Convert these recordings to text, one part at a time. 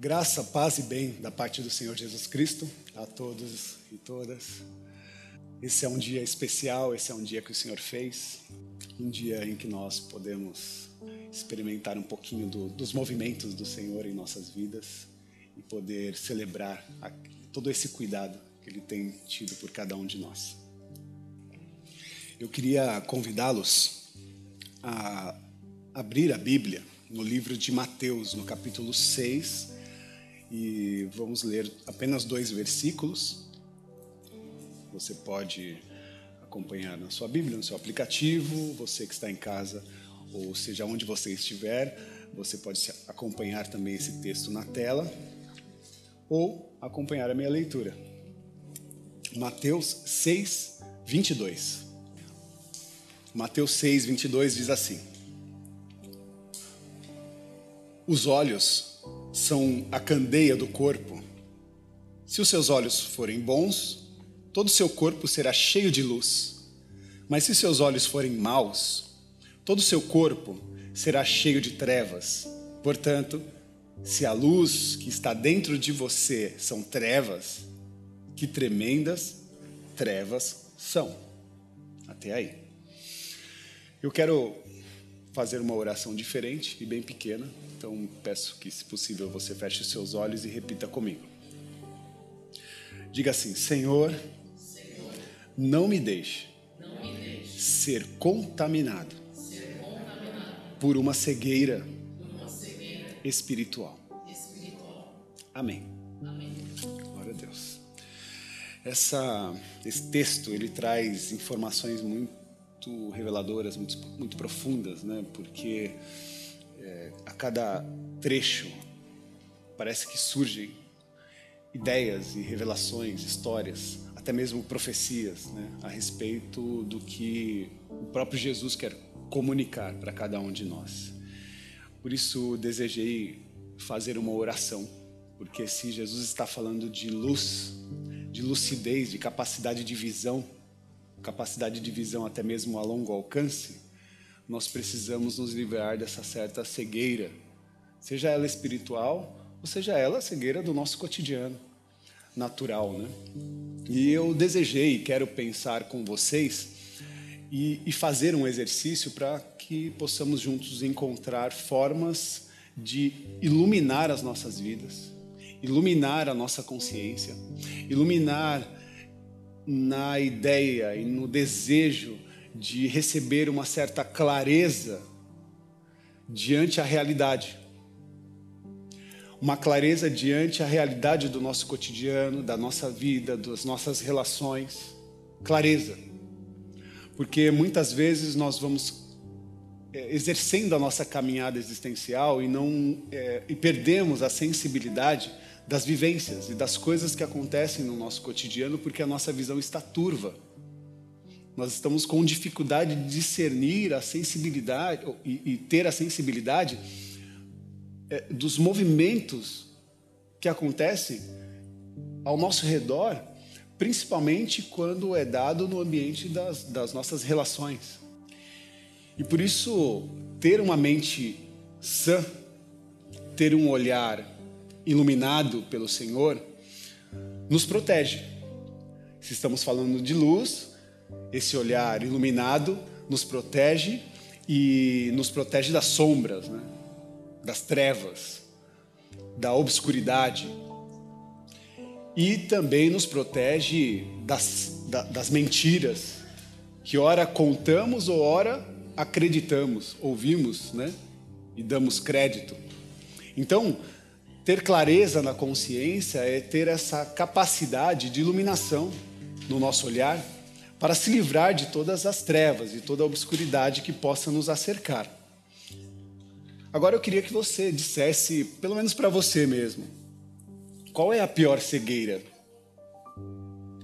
Graça, paz e bem da parte do Senhor Jesus Cristo a todos e todas. Esse é um dia especial, esse é um dia que o Senhor fez, um dia em que nós podemos experimentar um pouquinho do, dos movimentos do Senhor em nossas vidas e poder celebrar a, todo esse cuidado que Ele tem tido por cada um de nós. Eu queria convidá-los a abrir a Bíblia no livro de Mateus, no capítulo 6, e vamos ler apenas dois versículos. Você pode acompanhar na sua Bíblia, no seu aplicativo, você que está em casa, ou seja, onde você estiver, você pode acompanhar também esse texto na tela ou acompanhar a minha leitura. Mateus 6, 22. Mateus 6, 22 diz assim: Os olhos são a candeia do corpo. Se os seus olhos forem bons, todo o seu corpo será cheio de luz. Mas se seus olhos forem maus, todo o seu corpo será cheio de trevas. Portanto, se a luz que está dentro de você são trevas, que tremendas trevas são. Até aí. Eu quero fazer uma oração diferente e bem pequena então peço que, se possível, você feche os seus olhos e repita comigo. Diga assim: Senhor, não, me deixe, ser, contaminado por uma cegueira, espiritual. Amém. Amém. Glória a Deus. Essa, esse texto ele traz informações muito reveladoras, muito, muito profundas, né? Porque é, a cada trecho parece que surgem ideias e revelações, histórias, até mesmo profecias né, a respeito do que o próprio Jesus quer comunicar para cada um de nós. Por isso desejei fazer uma oração, porque se Jesus está falando de luz, de lucidez, de capacidade de visão, capacidade de visão até mesmo a longo alcance, nós precisamos nos livrar dessa certa cegueira, seja ela espiritual ou seja ela cegueira do nosso cotidiano natural, né? E eu desejei e quero pensar com vocês e, e fazer um exercício para que possamos juntos encontrar formas de iluminar as nossas vidas, iluminar a nossa consciência, iluminar na ideia e no desejo de receber uma certa clareza diante a realidade. Uma clareza diante a realidade do nosso cotidiano, da nossa vida, das nossas relações. Clareza. Porque muitas vezes nós vamos é, exercendo a nossa caminhada existencial e não é, e perdemos a sensibilidade das vivências e das coisas que acontecem no nosso cotidiano porque a nossa visão está turva. Nós estamos com dificuldade de discernir a sensibilidade e, e ter a sensibilidade é, dos movimentos que acontecem ao nosso redor, principalmente quando é dado no ambiente das, das nossas relações. E por isso, ter uma mente sã, ter um olhar iluminado pelo Senhor, nos protege. Se estamos falando de luz, esse olhar iluminado nos protege e nos protege das sombras, né? das trevas, da obscuridade. E também nos protege das, das mentiras, que ora contamos ou ora acreditamos, ouvimos né? e damos crédito. Então, ter clareza na consciência é ter essa capacidade de iluminação no nosso olhar para se livrar de todas as trevas e toda a obscuridade que possa nos acercar. Agora eu queria que você dissesse, pelo menos para você mesmo, qual é a pior cegueira?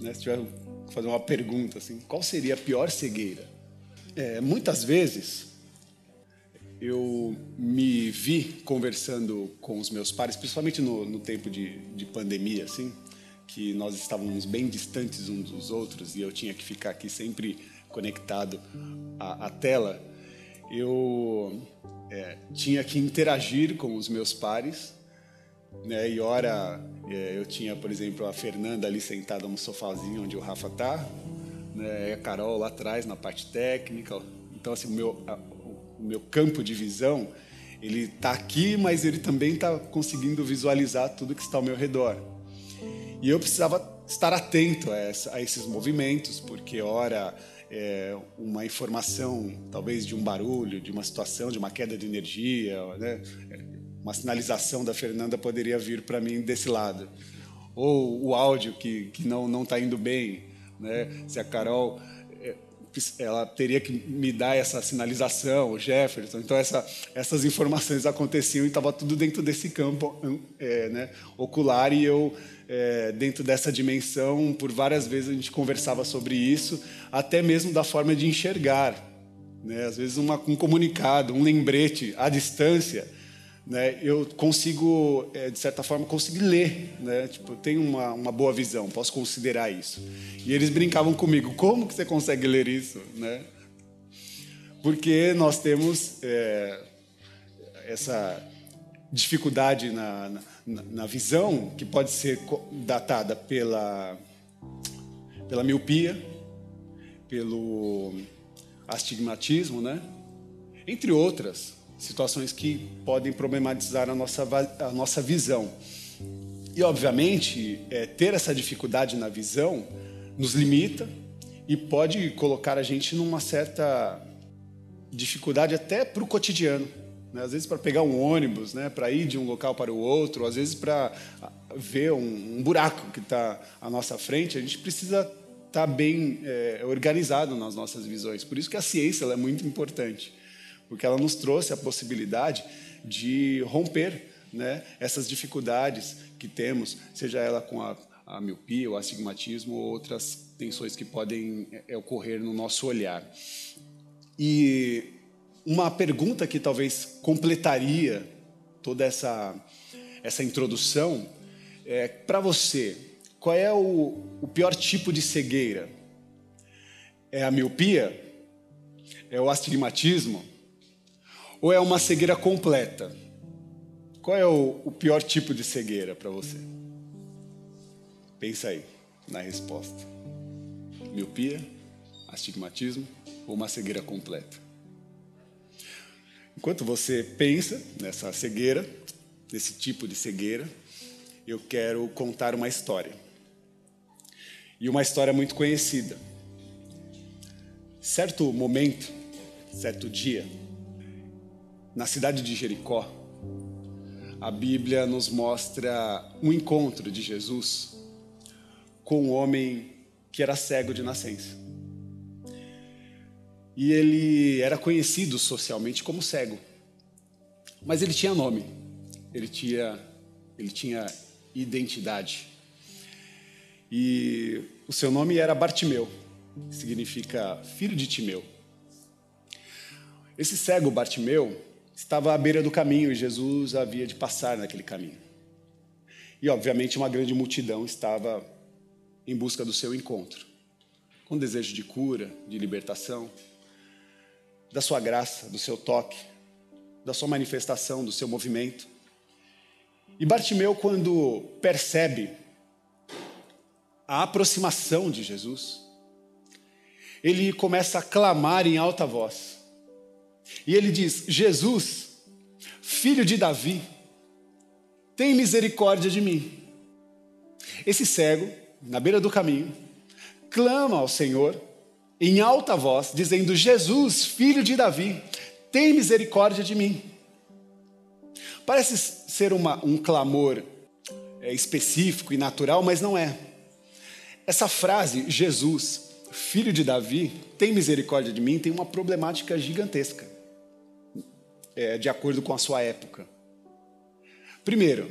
Né, se tiver que fazer uma pergunta assim, qual seria a pior cegueira? É, muitas vezes eu me vi conversando com os meus pais, principalmente no, no tempo de, de pandemia, assim, que nós estávamos bem distantes uns dos outros e eu tinha que ficar aqui sempre conectado à, à tela, eu é, tinha que interagir com os meus pares, né? E ora é, eu tinha, por exemplo, a Fernanda ali sentada no sofazinho onde o Rafa tá, né? A Carol lá atrás na parte técnica. Então assim, meu meu campo de visão ele está aqui, mas ele também está conseguindo visualizar tudo que está ao meu redor. E eu precisava estar atento a, essa, a esses movimentos, porque ora é, uma informação, talvez de um barulho, de uma situação, de uma queda de energia, né? uma sinalização da Fernanda poderia vir para mim desse lado. Ou o áudio que, que não está indo bem. Né? Se a Carol é, ela teria que me dar essa sinalização, o Jefferson. Então, essa, essas informações aconteciam e estava tudo dentro desse campo é, né, ocular e eu é, dentro dessa dimensão, por várias vezes a gente conversava sobre isso, até mesmo da forma de enxergar. Né? Às vezes, uma, um comunicado, um lembrete à distância, né? eu consigo, é, de certa forma, conseguir ler. Né? Tipo, eu tenho uma, uma boa visão, posso considerar isso. E eles brincavam comigo: como que você consegue ler isso? Né? Porque nós temos é, essa dificuldade na, na na visão, que pode ser datada pela, pela miopia, pelo astigmatismo, né? entre outras situações que podem problematizar a nossa, a nossa visão. E, obviamente, é, ter essa dificuldade na visão nos limita e pode colocar a gente numa certa dificuldade até para o cotidiano né? às vezes para pegar um ônibus, né? para ir de um local para o outro, às vezes para ah, ver um, um buraco que está à nossa frente, a gente precisa estar tá bem é, organizado nas nossas visões. Por isso que a ciência é muito importante, porque ela nos trouxe a possibilidade de romper né, essas dificuldades que temos, seja ela com a, a miopia, o astigmatismo ou outras tensões que podem é, ocorrer no nosso olhar. E uma pergunta que talvez completaria toda essa, essa introdução é para você, qual é o, o pior tipo de cegueira? É a miopia? É o astigmatismo? Ou é uma cegueira completa? Qual é o, o pior tipo de cegueira para você? Pensa aí na resposta. Miopia, astigmatismo ou uma cegueira completa? Enquanto você pensa nessa cegueira, nesse tipo de cegueira, eu quero contar uma história. E uma história muito conhecida. Certo momento, certo dia, na cidade de Jericó, a Bíblia nos mostra um encontro de Jesus com um homem que era cego de nascença. E ele era conhecido socialmente como cego. Mas ele tinha nome, ele tinha, ele tinha identidade. E o seu nome era Bartimeu, significa filho de Timeu. Esse cego Bartimeu estava à beira do caminho e Jesus havia de passar naquele caminho. E, obviamente, uma grande multidão estava em busca do seu encontro, com desejo de cura, de libertação da sua graça, do seu toque, da sua manifestação, do seu movimento. E Bartimeu, quando percebe a aproximação de Jesus, ele começa a clamar em alta voz. E ele diz: Jesus, filho de Davi, tem misericórdia de mim. Esse cego, na beira do caminho, clama ao Senhor em alta voz, dizendo: Jesus, filho de Davi, tem misericórdia de mim. Parece ser uma, um clamor é, específico e natural, mas não é. Essa frase, Jesus, filho de Davi, tem misericórdia de mim, tem uma problemática gigantesca, é, de acordo com a sua época. Primeiro,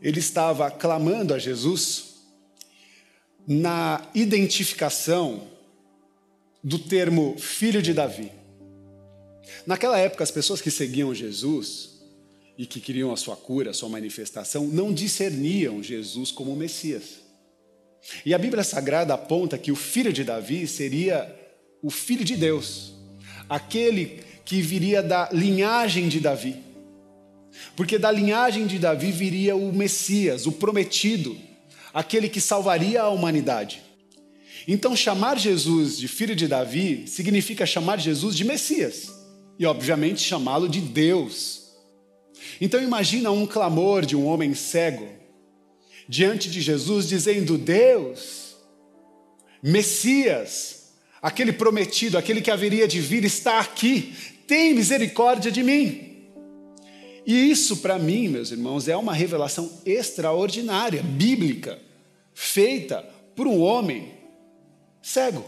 ele estava clamando a Jesus na identificação do termo filho de Davi. Naquela época, as pessoas que seguiam Jesus e que queriam a sua cura, a sua manifestação, não discerniam Jesus como Messias. E a Bíblia Sagrada aponta que o filho de Davi seria o filho de Deus, aquele que viria da linhagem de Davi. Porque da linhagem de Davi viria o Messias, o prometido, aquele que salvaria a humanidade. Então, chamar Jesus de filho de Davi significa chamar Jesus de Messias e, obviamente, chamá-lo de Deus. Então, imagina um clamor de um homem cego diante de Jesus dizendo: Deus, Messias, aquele prometido, aquele que haveria de vir, está aqui, tem misericórdia de mim. E isso, para mim, meus irmãos, é uma revelação extraordinária, bíblica, feita por um homem cego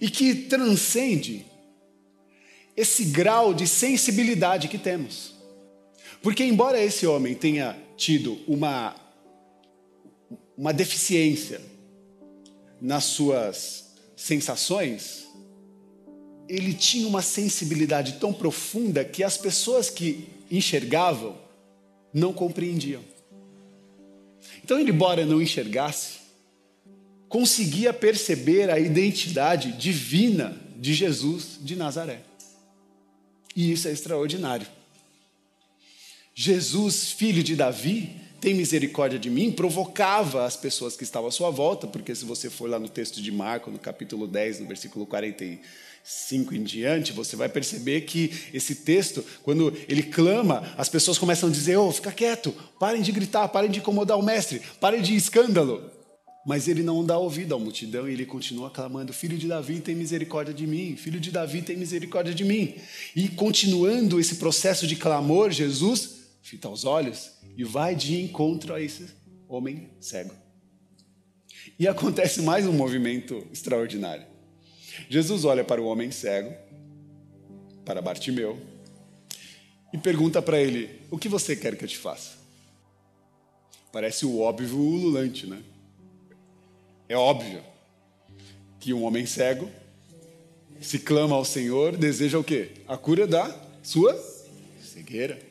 e que transcende esse grau de sensibilidade que temos. Porque, embora esse homem tenha tido uma, uma deficiência nas suas sensações, ele tinha uma sensibilidade tão profunda que as pessoas que enxergavam não compreendiam. Então, ele, embora não enxergasse, conseguia perceber a identidade divina de Jesus de Nazaré. E isso é extraordinário. Jesus, filho de Davi, tem misericórdia de mim, provocava as pessoas que estavam à sua volta, porque se você for lá no texto de Marco, no capítulo 10, no versículo 45 em diante, você vai perceber que esse texto, quando ele clama, as pessoas começam a dizer: "Oh, fica quieto, parem de gritar, parem de incomodar o mestre, parem de escândalo". Mas ele não dá ouvido à multidão e ele continua clamando: Filho de Davi, tem misericórdia de mim, filho de Davi, tem misericórdia de mim. E continuando esse processo de clamor, Jesus fita os olhos e vai de encontro a esse homem cego. E acontece mais um movimento extraordinário. Jesus olha para o homem cego, para Bartimeu, e pergunta para ele: O que você quer que eu te faça? Parece o óbvio ululante, né? É óbvio que um homem cego se clama ao Senhor, deseja o quê? A cura da sua cegueira.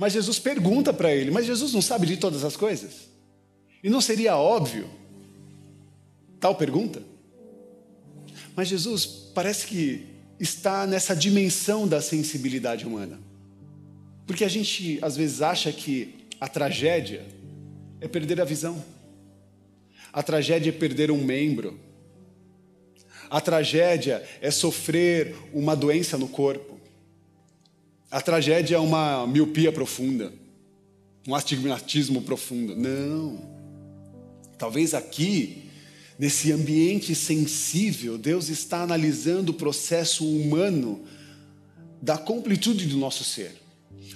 Mas Jesus pergunta para ele, mas Jesus não sabe de todas as coisas? E não seria óbvio tal pergunta? Mas Jesus parece que está nessa dimensão da sensibilidade humana. Porque a gente às vezes acha que a tragédia é perder a visão. A tragédia é perder um membro. A tragédia é sofrer uma doença no corpo. A tragédia é uma miopia profunda, um astigmatismo profundo. Não. Talvez aqui, nesse ambiente sensível, Deus está analisando o processo humano da completude do nosso ser.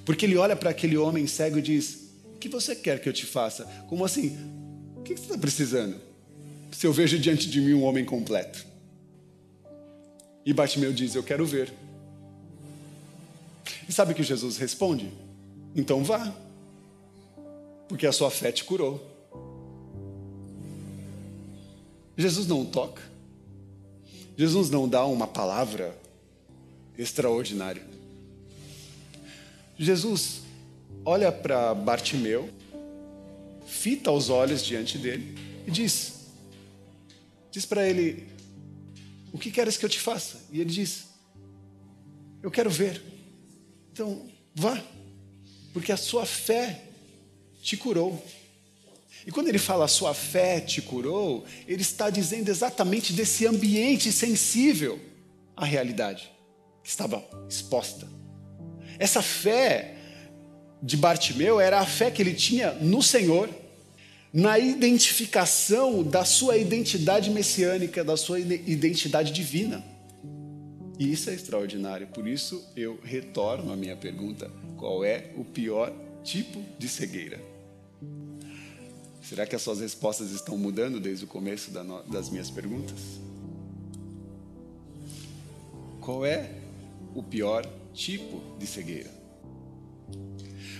Porque ele olha para aquele homem cego e diz: O que você quer que eu te faça? Como assim? O que você está precisando? Se eu vejo diante de mim um homem completo. E Bartimeu diz: Eu quero ver. E sabe o que Jesus responde? Então vá, porque a sua fé te curou. Jesus não toca. Jesus não dá uma palavra extraordinária. Jesus olha para Bartimeu fita os olhos diante dele e diz: Diz para ele: O que queres que eu te faça? E ele diz: Eu quero ver. Então, vá, porque a sua fé te curou. E quando ele fala a sua fé te curou, ele está dizendo exatamente desse ambiente sensível à realidade que estava exposta. Essa fé de Bartimeu era a fé que ele tinha no Senhor, na identificação da sua identidade messiânica, da sua identidade divina. E isso é extraordinário, por isso eu retorno à minha pergunta: qual é o pior tipo de cegueira? Será que as suas respostas estão mudando desde o começo das minhas perguntas? Qual é o pior tipo de cegueira?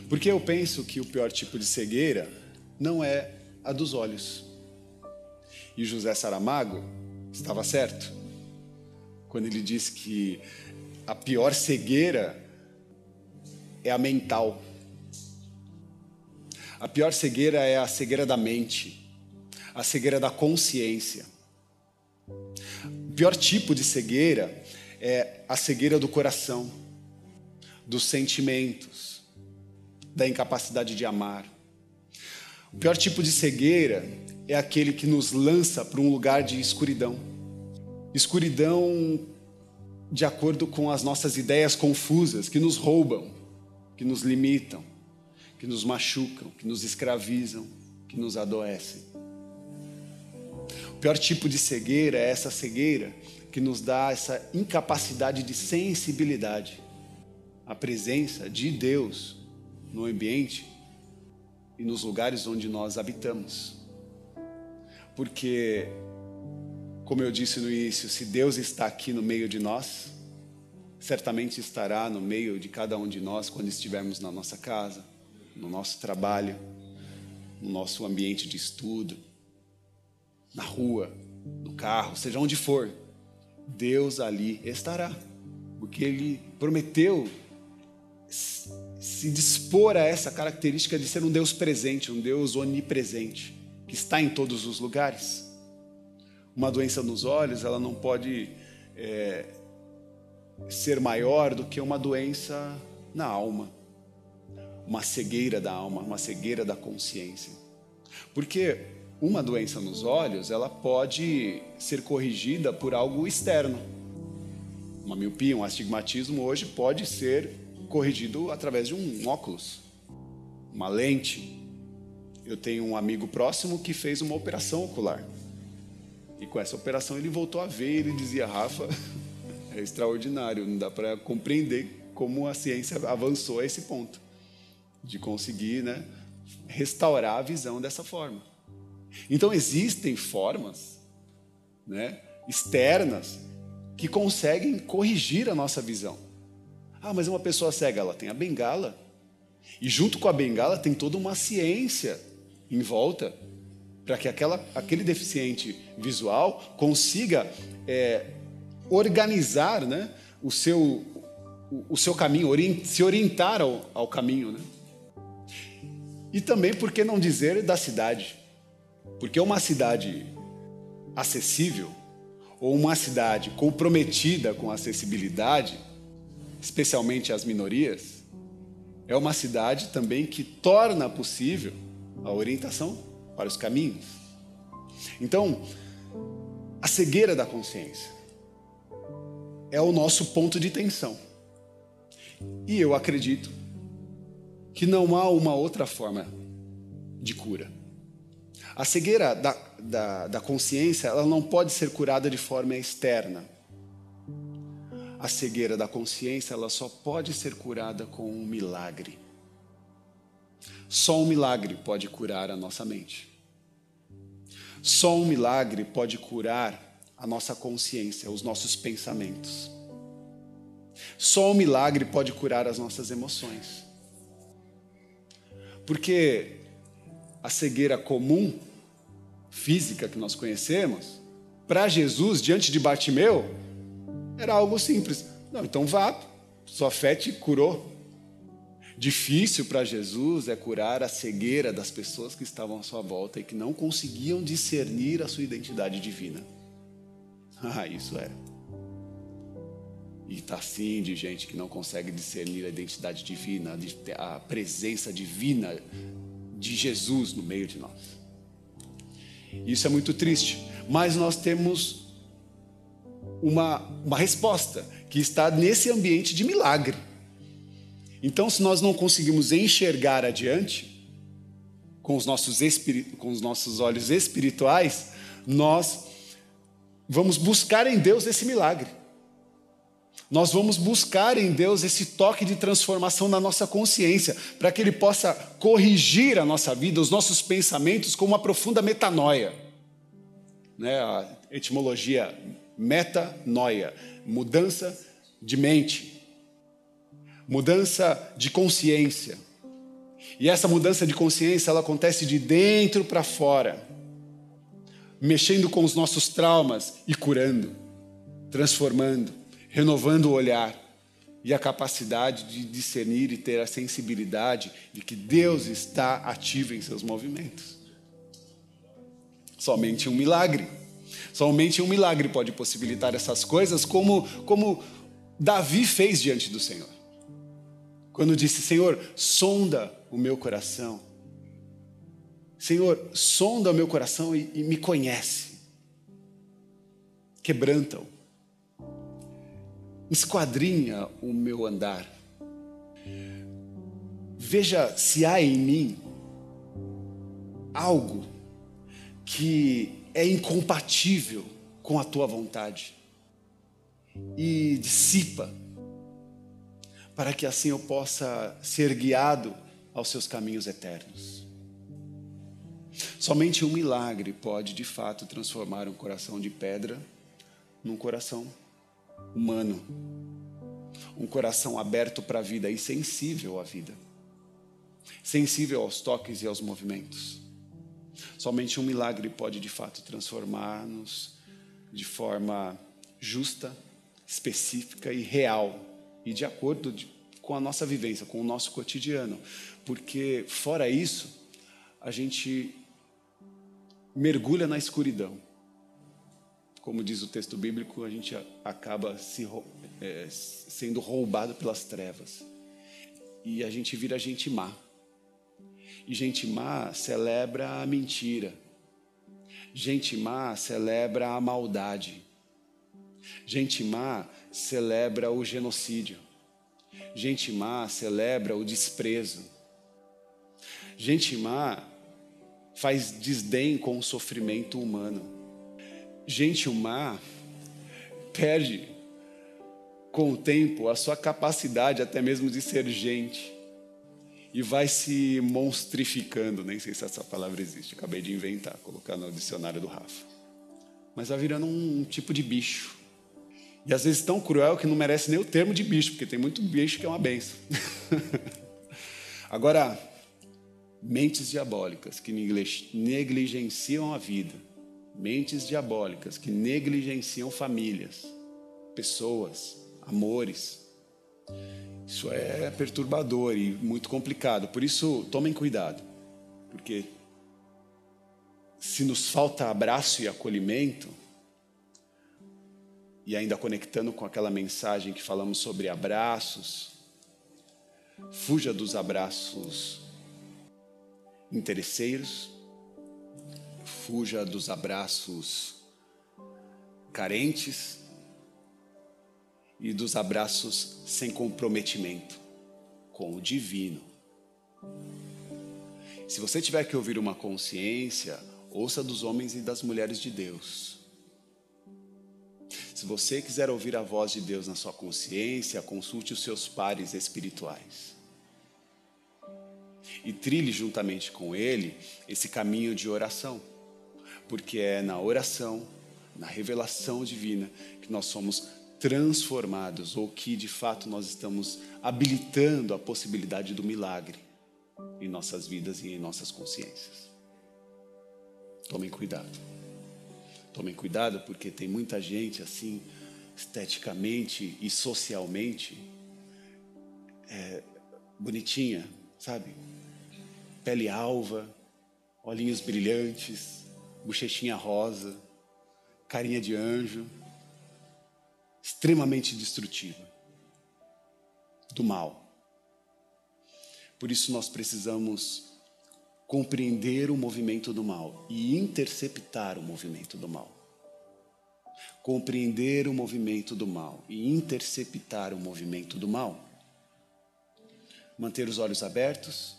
Porque eu penso que o pior tipo de cegueira não é a dos olhos. E José Saramago estava certo quando ele disse que a pior cegueira é a mental. A pior cegueira é a cegueira da mente, a cegueira da consciência. O pior tipo de cegueira é a cegueira do coração, dos sentimentos, da incapacidade de amar. O pior tipo de cegueira é aquele que nos lança para um lugar de escuridão. Escuridão de acordo com as nossas ideias confusas, que nos roubam, que nos limitam, que nos machucam, que nos escravizam, que nos adoecem. O pior tipo de cegueira é essa cegueira que nos dá essa incapacidade de sensibilidade à presença de Deus no ambiente e nos lugares onde nós habitamos. Porque, como eu disse no início, se Deus está aqui no meio de nós, certamente estará no meio de cada um de nós quando estivermos na nossa casa, no nosso trabalho, no nosso ambiente de estudo, na rua, no carro, seja onde for, Deus ali estará, porque Ele prometeu se dispor a essa característica de ser um Deus presente, um Deus onipresente, que está em todos os lugares. Uma doença nos olhos, ela não pode é, ser maior do que uma doença na alma, uma cegueira da alma, uma cegueira da consciência. Porque uma doença nos olhos, ela pode ser corrigida por algo externo. Uma miopia, um astigmatismo hoje pode ser corrigido através de um óculos, uma lente. Eu tenho um amigo próximo que fez uma operação ocular. E com essa operação ele voltou a ver, ele dizia: "Rafa, é extraordinário, não dá para compreender como a ciência avançou a esse ponto de conseguir, né, restaurar a visão dessa forma". Então existem formas, né, externas que conseguem corrigir a nossa visão. Ah, mas uma pessoa cega, ela tem a bengala. E junto com a bengala tem toda uma ciência em volta para que aquela, aquele deficiente visual consiga é, organizar né, o, seu, o, o seu caminho, se orientar ao, ao caminho. Né? E também, por que não dizer, da cidade? Porque uma cidade acessível ou uma cidade comprometida com a acessibilidade especialmente as minorias, é uma cidade também que torna possível a orientação para os caminhos. Então, a cegueira da consciência é o nosso ponto de tensão. E eu acredito que não há uma outra forma de cura. A cegueira da, da, da consciência ela não pode ser curada de forma externa a cegueira da consciência ela só pode ser curada com um milagre. Só um milagre pode curar a nossa mente. Só um milagre pode curar a nossa consciência, os nossos pensamentos. Só um milagre pode curar as nossas emoções. Porque a cegueira comum, física que nós conhecemos, para Jesus, diante de Bartimeu, era algo simples. Não, então vá, sua fé te curou. Difícil para Jesus é curar a cegueira das pessoas que estavam à sua volta e que não conseguiam discernir a sua identidade divina. Ah, isso é. E está sim de gente que não consegue discernir a identidade divina, a presença divina de Jesus no meio de nós. Isso é muito triste, mas nós temos uma, uma resposta que está nesse ambiente de milagre. Então, se nós não conseguimos enxergar adiante, com os nossos, com os nossos olhos espirituais, nós vamos buscar em Deus esse milagre. Nós vamos buscar em Deus esse toque de transformação na nossa consciência, para que Ele possa corrigir a nossa vida, os nossos pensamentos com uma profunda metanoia. Né? A etimologia metanoia, mudança de mente, mudança de consciência. E essa mudança de consciência, ela acontece de dentro para fora, mexendo com os nossos traumas e curando, transformando, renovando o olhar e a capacidade de discernir e ter a sensibilidade de que Deus está ativo em seus movimentos. Somente um milagre. Somente um milagre pode possibilitar essas coisas, como, como Davi fez diante do Senhor. Quando disse: Senhor, sonda o meu coração. Senhor, sonda o meu coração e, e me conhece. Quebranta-o. Esquadrinha o meu andar. Veja se há em mim algo que é incompatível com a tua vontade e dissipa, para que assim eu possa ser guiado aos seus caminhos eternos. Somente um milagre pode de fato transformar um coração de pedra num coração humano, um coração aberto para a vida e sensível à vida, sensível aos toques e aos movimentos. Somente um milagre pode de fato transformar-nos de forma justa, específica e real e de acordo de, com a nossa vivência, com o nosso cotidiano, porque fora isso, a gente mergulha na escuridão. Como diz o texto bíblico, a gente acaba se, é, sendo roubado pelas trevas. E a gente vira gente má. E gente má celebra a mentira. Gente má celebra a maldade. Gente má celebra o genocídio. Gente má celebra o desprezo. Gente má faz desdém com o sofrimento humano. Gente má perde com o tempo a sua capacidade até mesmo de ser gente e vai se monstrificando, nem sei se essa palavra existe, acabei de inventar, colocar no dicionário do Rafa. Mas vai virando um tipo de bicho. E às vezes tão cruel que não merece nem o termo de bicho, porque tem muito bicho que é uma benção. Agora, mentes diabólicas que negligenciam a vida, mentes diabólicas que negligenciam famílias, pessoas, amores, isso é perturbador e muito complicado. Por isso, tomem cuidado, porque se nos falta abraço e acolhimento, e ainda conectando com aquela mensagem que falamos sobre abraços, fuja dos abraços interesseiros, fuja dos abraços carentes, e dos abraços sem comprometimento com o divino. Se você tiver que ouvir uma consciência, ouça dos homens e das mulheres de Deus. Se você quiser ouvir a voz de Deus na sua consciência, consulte os seus pares espirituais. E trilhe juntamente com ele esse caminho de oração, porque é na oração, na revelação divina, que nós somos transformados, ou que de fato nós estamos habilitando a possibilidade do milagre em nossas vidas e em nossas consciências. Tomem cuidado. Tomem cuidado porque tem muita gente assim, esteticamente e socialmente, é, bonitinha, sabe? Pele alva, olhinhos brilhantes, bochechinha rosa, carinha de anjo extremamente destrutiva do mal. Por isso nós precisamos compreender o movimento do mal e interceptar o movimento do mal. Compreender o movimento do mal e interceptar o movimento do mal. Manter os olhos abertos,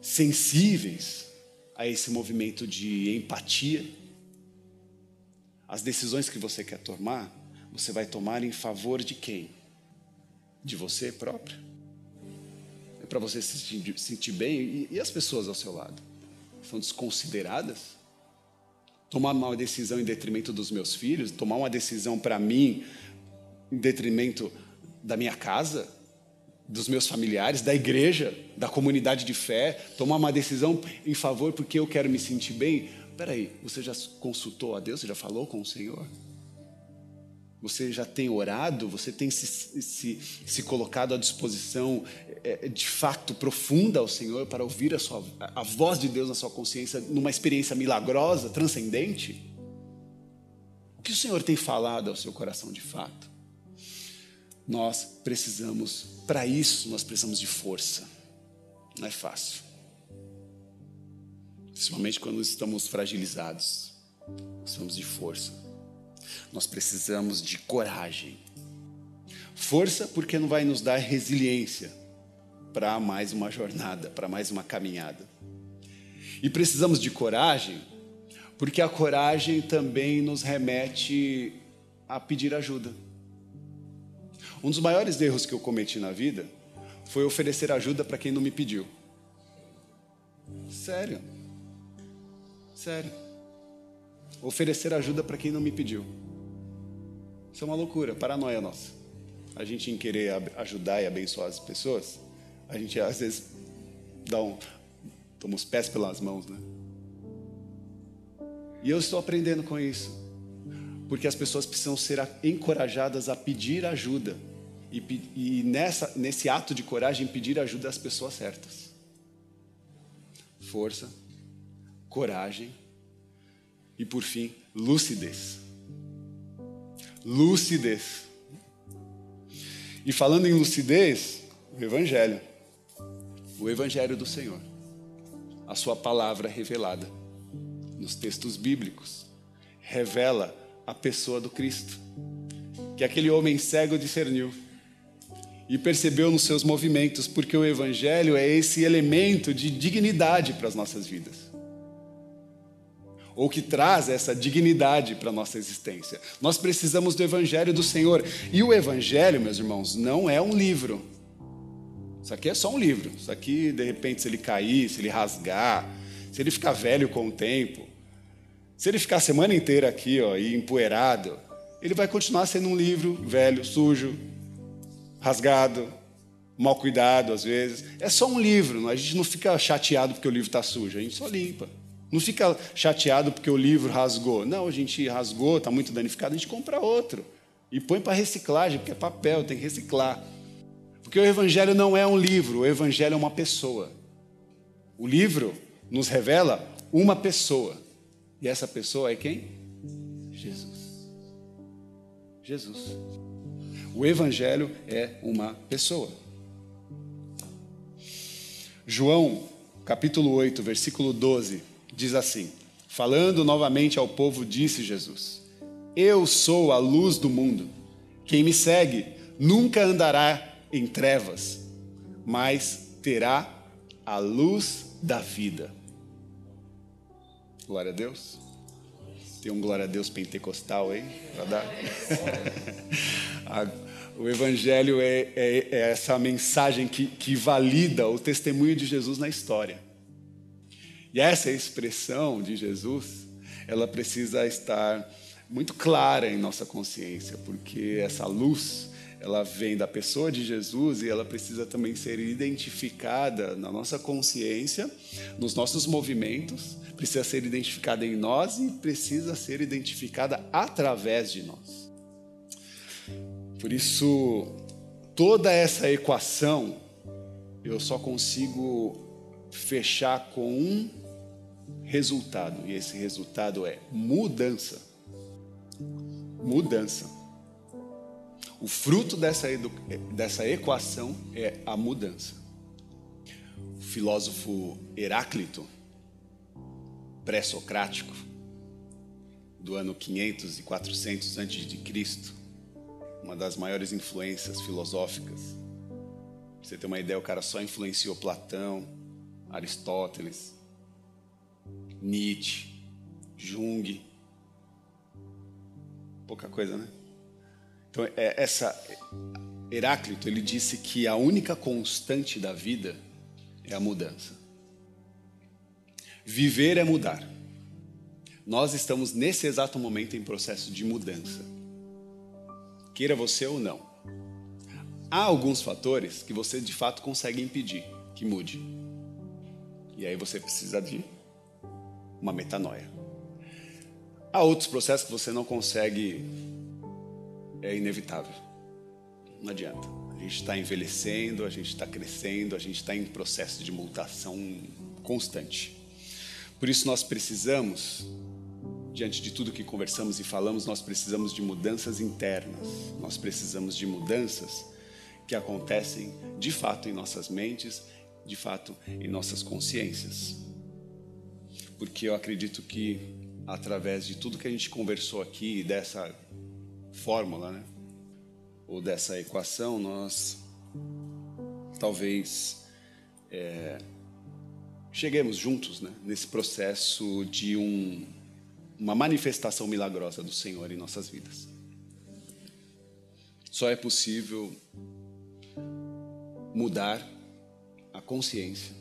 sensíveis a esse movimento de empatia. As decisões que você quer tomar, você vai tomar em favor de quem? De você próprio? Para você se sentir, sentir bem? E, e as pessoas ao seu lado? São desconsideradas? Tomar uma decisão em detrimento dos meus filhos? Tomar uma decisão para mim em detrimento da minha casa? dos meus familiares, da igreja, da comunidade de fé, tomar uma decisão em favor porque eu quero me sentir bem. Peraí, você já consultou a Deus? Você já falou com o Senhor? Você já tem orado? Você tem se, se, se colocado à disposição é, de fato profunda ao Senhor para ouvir a, sua, a voz de Deus na sua consciência numa experiência milagrosa, transcendente? O que o Senhor tem falado ao seu coração de fato? Nós precisamos, para isso, nós precisamos de força. Não é fácil. Principalmente quando estamos fragilizados. Precisamos de força. Nós precisamos de coragem. Força porque não vai nos dar resiliência para mais uma jornada, para mais uma caminhada. E precisamos de coragem porque a coragem também nos remete a pedir ajuda. Um dos maiores erros que eu cometi na vida foi oferecer ajuda para quem não me pediu. Sério. Sério. Oferecer ajuda para quem não me pediu. Isso é uma loucura, paranoia nossa. A gente em querer ajudar e abençoar as pessoas, a gente às vezes dá um, toma os pés pelas mãos, né? E eu estou aprendendo com isso. Porque as pessoas precisam ser encorajadas a pedir ajuda. E, e nessa, nesse ato de coragem, pedir ajuda às pessoas certas. Força, coragem e, por fim, lucidez. Lucidez. E falando em lucidez, o Evangelho. O Evangelho do Senhor. A Sua palavra revelada nos textos bíblicos, revela a pessoa do Cristo, que aquele homem cego discerniu e percebeu nos seus movimentos, porque o Evangelho é esse elemento de dignidade para as nossas vidas. Ou que traz essa dignidade para a nossa existência. Nós precisamos do Evangelho do Senhor. E o Evangelho, meus irmãos, não é um livro. Isso aqui é só um livro. Isso aqui, de repente, se ele cair, se ele rasgar, se ele ficar velho com o tempo, se ele ficar a semana inteira aqui ó, e empoeirado, ele vai continuar sendo um livro velho, sujo, rasgado, mal cuidado às vezes. É só um livro, a gente não fica chateado porque o livro está sujo, a gente só limpa. Não fica chateado porque o livro rasgou. Não, a gente rasgou, está muito danificado, a gente compra outro. E põe para reciclagem, porque é papel, tem que reciclar. Porque o Evangelho não é um livro, o Evangelho é uma pessoa. O livro nos revela uma pessoa. E essa pessoa é quem? Jesus. Jesus. O Evangelho é uma pessoa. João, capítulo 8, versículo 12, diz assim: Falando novamente ao povo, disse Jesus: Eu sou a luz do mundo. Quem me segue nunca andará em trevas, mas terá a luz da vida. Glória a Deus. Tem um glória a Deus pentecostal aí para dar. o Evangelho é, é, é, essa mensagem que, que valida o testemunho de Jesus na história. E essa expressão de Jesus, ela precisa estar muito clara em nossa consciência, porque essa luz, ela vem da pessoa de Jesus e ela precisa também ser identificada na nossa consciência, nos nossos movimentos, precisa ser identificada em nós e precisa ser identificada através de nós. Por isso, toda essa equação eu só consigo fechar com um resultado, e esse resultado é mudança. Mudança. O fruto dessa, dessa equação é a mudança. O filósofo Heráclito, pré-socrático, do ano 500 e 400 antes de Cristo, uma das maiores influências filosóficas. Pra você ter uma ideia, o cara só influenciou Platão, Aristóteles, Nietzsche, Jung. Pouca coisa, né? Então, é, essa Heráclito, ele disse que a única constante da vida é a mudança. Viver é mudar. Nós estamos nesse exato momento em processo de mudança. Queira você ou não. Há alguns fatores que você de fato consegue impedir que mude. E aí você precisa de uma metanoia. Há outros processos que você não consegue, é inevitável. Não adianta. A gente está envelhecendo, a gente está crescendo, a gente está em processo de mutação constante. Por isso nós precisamos, diante de tudo que conversamos e falamos, nós precisamos de mudanças internas. Nós precisamos de mudanças que acontecem de fato em nossas mentes de fato, em nossas consciências. Porque eu acredito que através de tudo que a gente conversou aqui, dessa fórmula, né? ou dessa equação, nós talvez é, cheguemos juntos né? nesse processo de um, uma manifestação milagrosa do Senhor em nossas vidas. Só é possível mudar a consciência.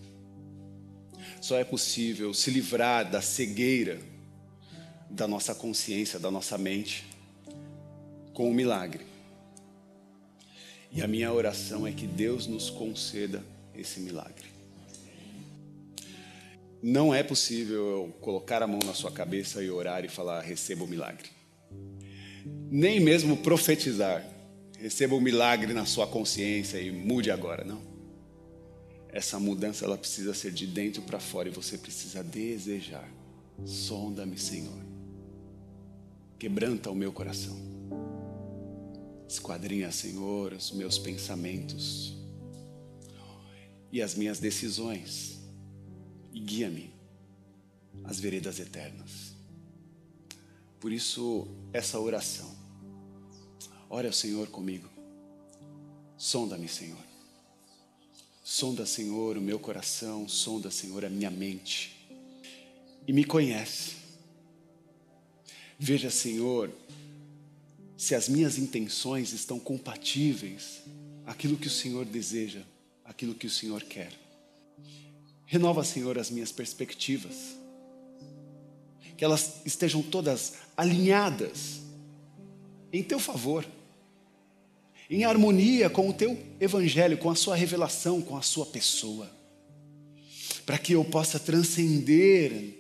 Só é possível se livrar da cegueira da nossa consciência, da nossa mente, com o milagre. E a minha oração é que Deus nos conceda esse milagre. Não é possível eu colocar a mão na sua cabeça e orar e falar: receba o milagre. Nem mesmo profetizar, receba o milagre na sua consciência e mude agora, não. Essa mudança ela precisa ser de dentro para fora e você precisa desejar. Sonda-me, Senhor. Quebranta o meu coração. Esquadrinha, Senhor, os meus pensamentos e as minhas decisões e guia-me às veredas eternas. Por isso, essa oração. Ore ao Senhor comigo. Sonda-me, Senhor. Sonda, Senhor, o meu coração, sonda, Senhor, a minha mente. E me conhece. Veja, Senhor, se as minhas intenções estão compatíveis aquilo que o Senhor deseja, aquilo que o Senhor quer. Renova, Senhor, as minhas perspectivas. Que elas estejam todas alinhadas em teu favor em harmonia com o teu evangelho, com a sua revelação, com a sua pessoa, para que eu possa transcender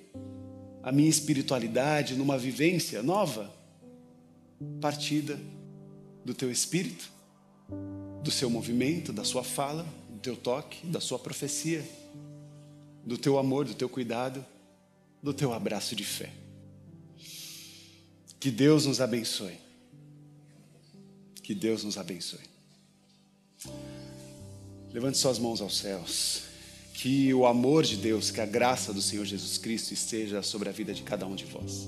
a minha espiritualidade numa vivência nova, partida do teu espírito, do seu movimento, da sua fala, do teu toque, da sua profecia, do teu amor, do teu cuidado, do teu abraço de fé. Que Deus nos abençoe que Deus nos abençoe. Levante suas mãos aos céus. Que o amor de Deus, que a graça do Senhor Jesus Cristo esteja sobre a vida de cada um de vós.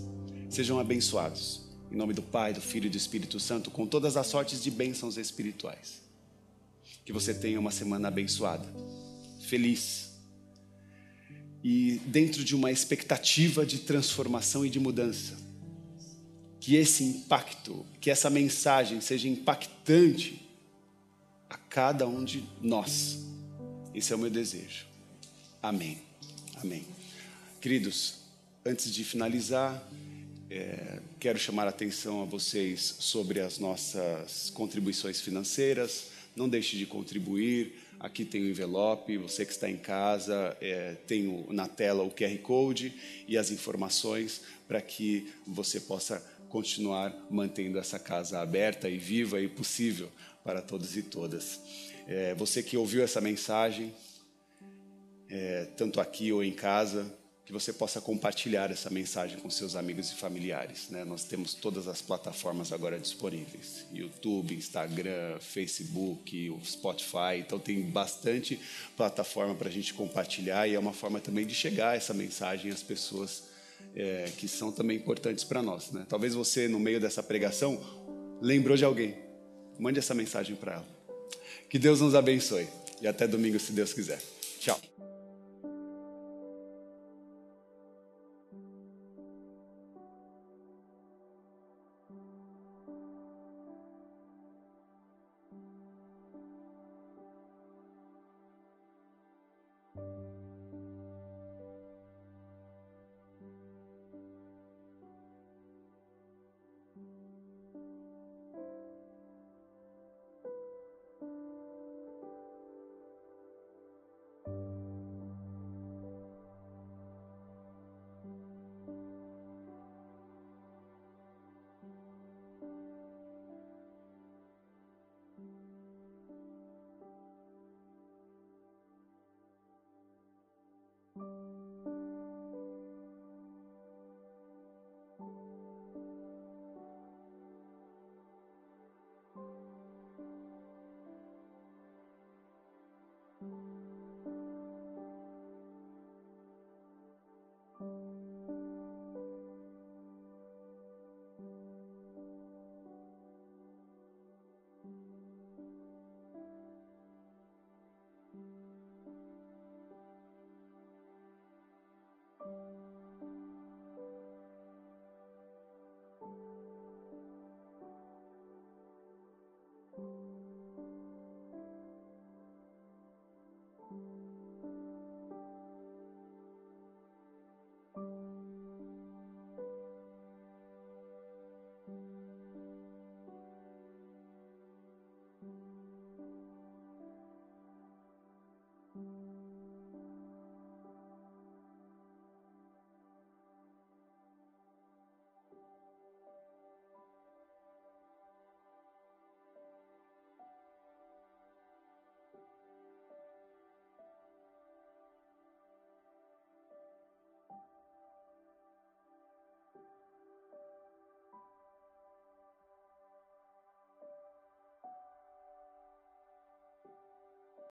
Sejam abençoados. Em nome do Pai, do Filho e do Espírito Santo, com todas as sortes de bênçãos espirituais. Que você tenha uma semana abençoada, feliz e dentro de uma expectativa de transformação e de mudança que esse impacto, que essa mensagem seja impactante a cada um de nós. Esse é o meu desejo. Amém. Amém. Queridos, antes de finalizar, é, quero chamar a atenção a vocês sobre as nossas contribuições financeiras. Não deixe de contribuir. Aqui tem o envelope. Você que está em casa, é, tem o, na tela o QR Code e as informações para que você possa continuar mantendo essa casa aberta e viva e possível para todos e todas. É, você que ouviu essa mensagem, é, tanto aqui ou em casa, que você possa compartilhar essa mensagem com seus amigos e familiares. Né? Nós temos todas as plataformas agora disponíveis: YouTube, Instagram, Facebook, o Spotify. Então tem bastante plataforma para a gente compartilhar e é uma forma também de chegar essa mensagem às pessoas é, que são também importantes para nós. Né? Talvez você, no meio dessa pregação, lembrou de alguém. Mande essa mensagem para ela. Que Deus nos abençoe. E até domingo, se Deus quiser. Tchau.